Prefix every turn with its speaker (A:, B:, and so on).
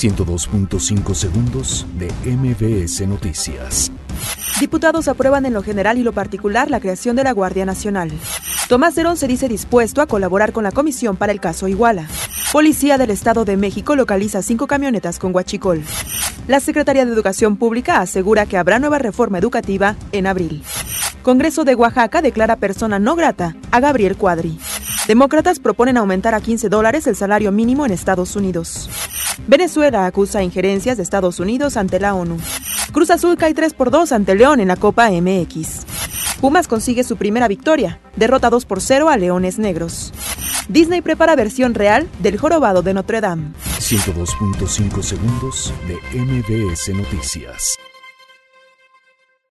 A: 102.5 segundos de MBS Noticias.
B: Diputados aprueban en lo general y lo particular la creación de la Guardia Nacional. Tomás Herón se dice dispuesto a colaborar con la comisión para el caso Iguala. Policía del Estado de México localiza cinco camionetas con guachicol. La Secretaría de Educación Pública asegura que habrá nueva reforma educativa en abril. Congreso de Oaxaca declara persona no grata a Gabriel Cuadri. Demócratas proponen aumentar a 15 dólares el salario mínimo en Estados Unidos. Venezuela acusa injerencias de Estados Unidos ante la ONU. Cruz Azul cae 3 por 2 ante León en la Copa MX. Pumas consigue su primera victoria, derrota 2 por 0 a Leones Negros. Disney prepara versión real del jorobado de Notre Dame.
A: 102.5 segundos de MBS Noticias.